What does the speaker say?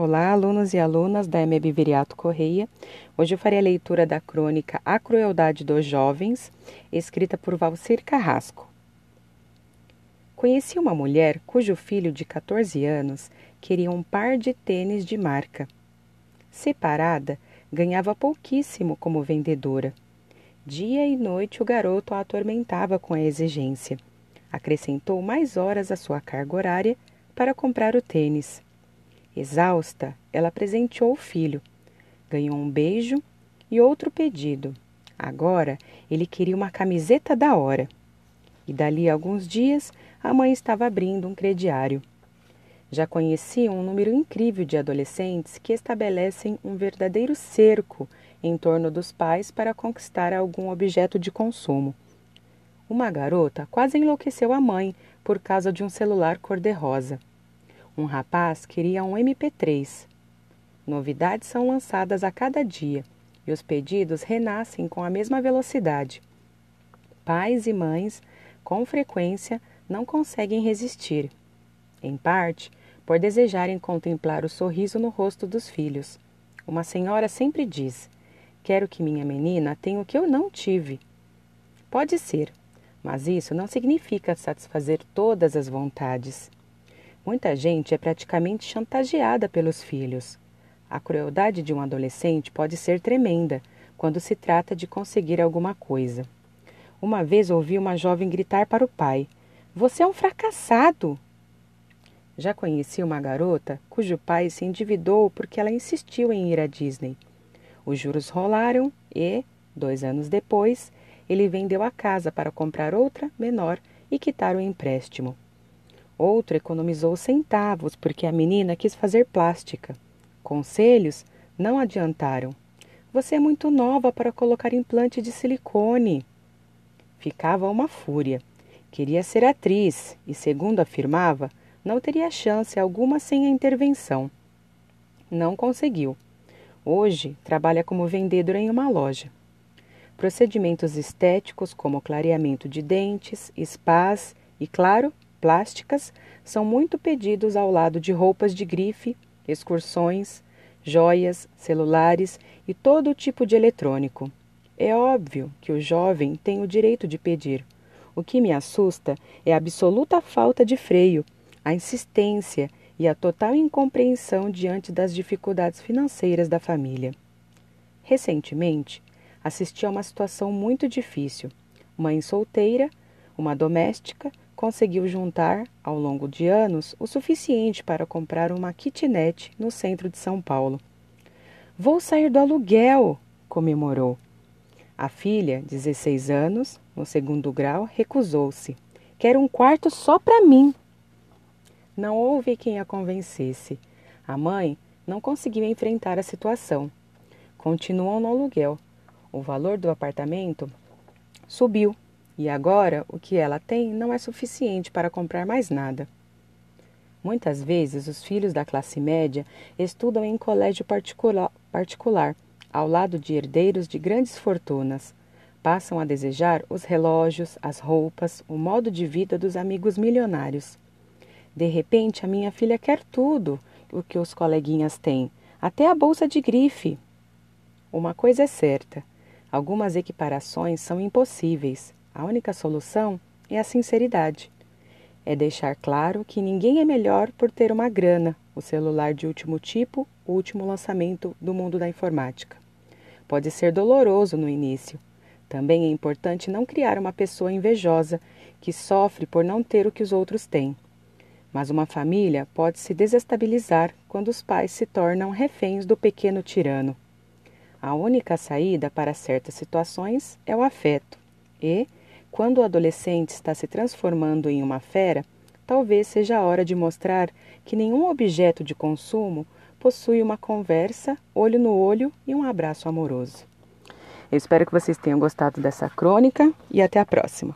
Olá, alunos e alunas da MEB Viriato Correia. Hoje eu farei a leitura da crônica A Crueldade dos Jovens, escrita por Valcir Carrasco. Conheci uma mulher cujo filho de 14 anos queria um par de tênis de marca. Separada, ganhava pouquíssimo como vendedora. Dia e noite o garoto a atormentava com a exigência. Acrescentou mais horas à sua carga horária para comprar o tênis Exausta, ela presenteou o filho. Ganhou um beijo e outro pedido. Agora ele queria uma camiseta da hora. E dali a alguns dias a mãe estava abrindo um crediário. Já conhecia um número incrível de adolescentes que estabelecem um verdadeiro cerco em torno dos pais para conquistar algum objeto de consumo. Uma garota quase enlouqueceu a mãe por causa de um celular cor-de-rosa. Um rapaz queria um MP3. Novidades são lançadas a cada dia e os pedidos renascem com a mesma velocidade. Pais e mães, com frequência, não conseguem resistir. Em parte, por desejarem contemplar o sorriso no rosto dos filhos. Uma senhora sempre diz: Quero que minha menina tenha o que eu não tive. Pode ser, mas isso não significa satisfazer todas as vontades. Muita gente é praticamente chantageada pelos filhos. A crueldade de um adolescente pode ser tremenda quando se trata de conseguir alguma coisa. Uma vez ouvi uma jovem gritar para o pai: Você é um fracassado! Já conheci uma garota cujo pai se endividou porque ela insistiu em ir à Disney. Os juros rolaram e, dois anos depois, ele vendeu a casa para comprar outra, menor, e quitar o empréstimo. Outro economizou centavos porque a menina quis fazer plástica. Conselhos não adiantaram. Você é muito nova para colocar implante de silicone. Ficava uma fúria. Queria ser atriz e, segundo afirmava, não teria chance alguma sem a intervenção. Não conseguiu. Hoje trabalha como vendedora em uma loja. Procedimentos estéticos como clareamento de dentes, spas e, claro, plásticas são muito pedidos ao lado de roupas de grife, excursões, joias, celulares e todo tipo de eletrônico. É óbvio que o jovem tem o direito de pedir. O que me assusta é a absoluta falta de freio, a insistência e a total incompreensão diante das dificuldades financeiras da família. Recentemente, assisti a uma situação muito difícil. Mãe solteira, uma doméstica, conseguiu juntar, ao longo de anos, o suficiente para comprar uma kitnet no centro de São Paulo. Vou sair do aluguel, comemorou. A filha, 16 anos, no segundo grau, recusou-se. Quero um quarto só para mim. Não houve quem a convencesse. A mãe não conseguiu enfrentar a situação. Continuam no aluguel. O valor do apartamento subiu e agora o que ela tem não é suficiente para comprar mais nada. Muitas vezes os filhos da classe média estudam em colégio particular, particular ao lado de herdeiros de grandes fortunas. Passam a desejar os relógios, as roupas, o modo de vida dos amigos milionários. De repente, a minha filha quer tudo o que os coleguinhas têm, até a bolsa de grife. Uma coisa é certa: algumas equiparações são impossíveis. A única solução é a sinceridade. É deixar claro que ninguém é melhor por ter uma grana, o celular de último tipo, o último lançamento do mundo da informática. Pode ser doloroso no início. Também é importante não criar uma pessoa invejosa que sofre por não ter o que os outros têm. Mas uma família pode se desestabilizar quando os pais se tornam reféns do pequeno tirano. A única saída para certas situações é o afeto e, quando o adolescente está se transformando em uma fera, talvez seja a hora de mostrar que nenhum objeto de consumo possui uma conversa, olho no olho e um abraço amoroso. Eu espero que vocês tenham gostado dessa crônica e até a próxima.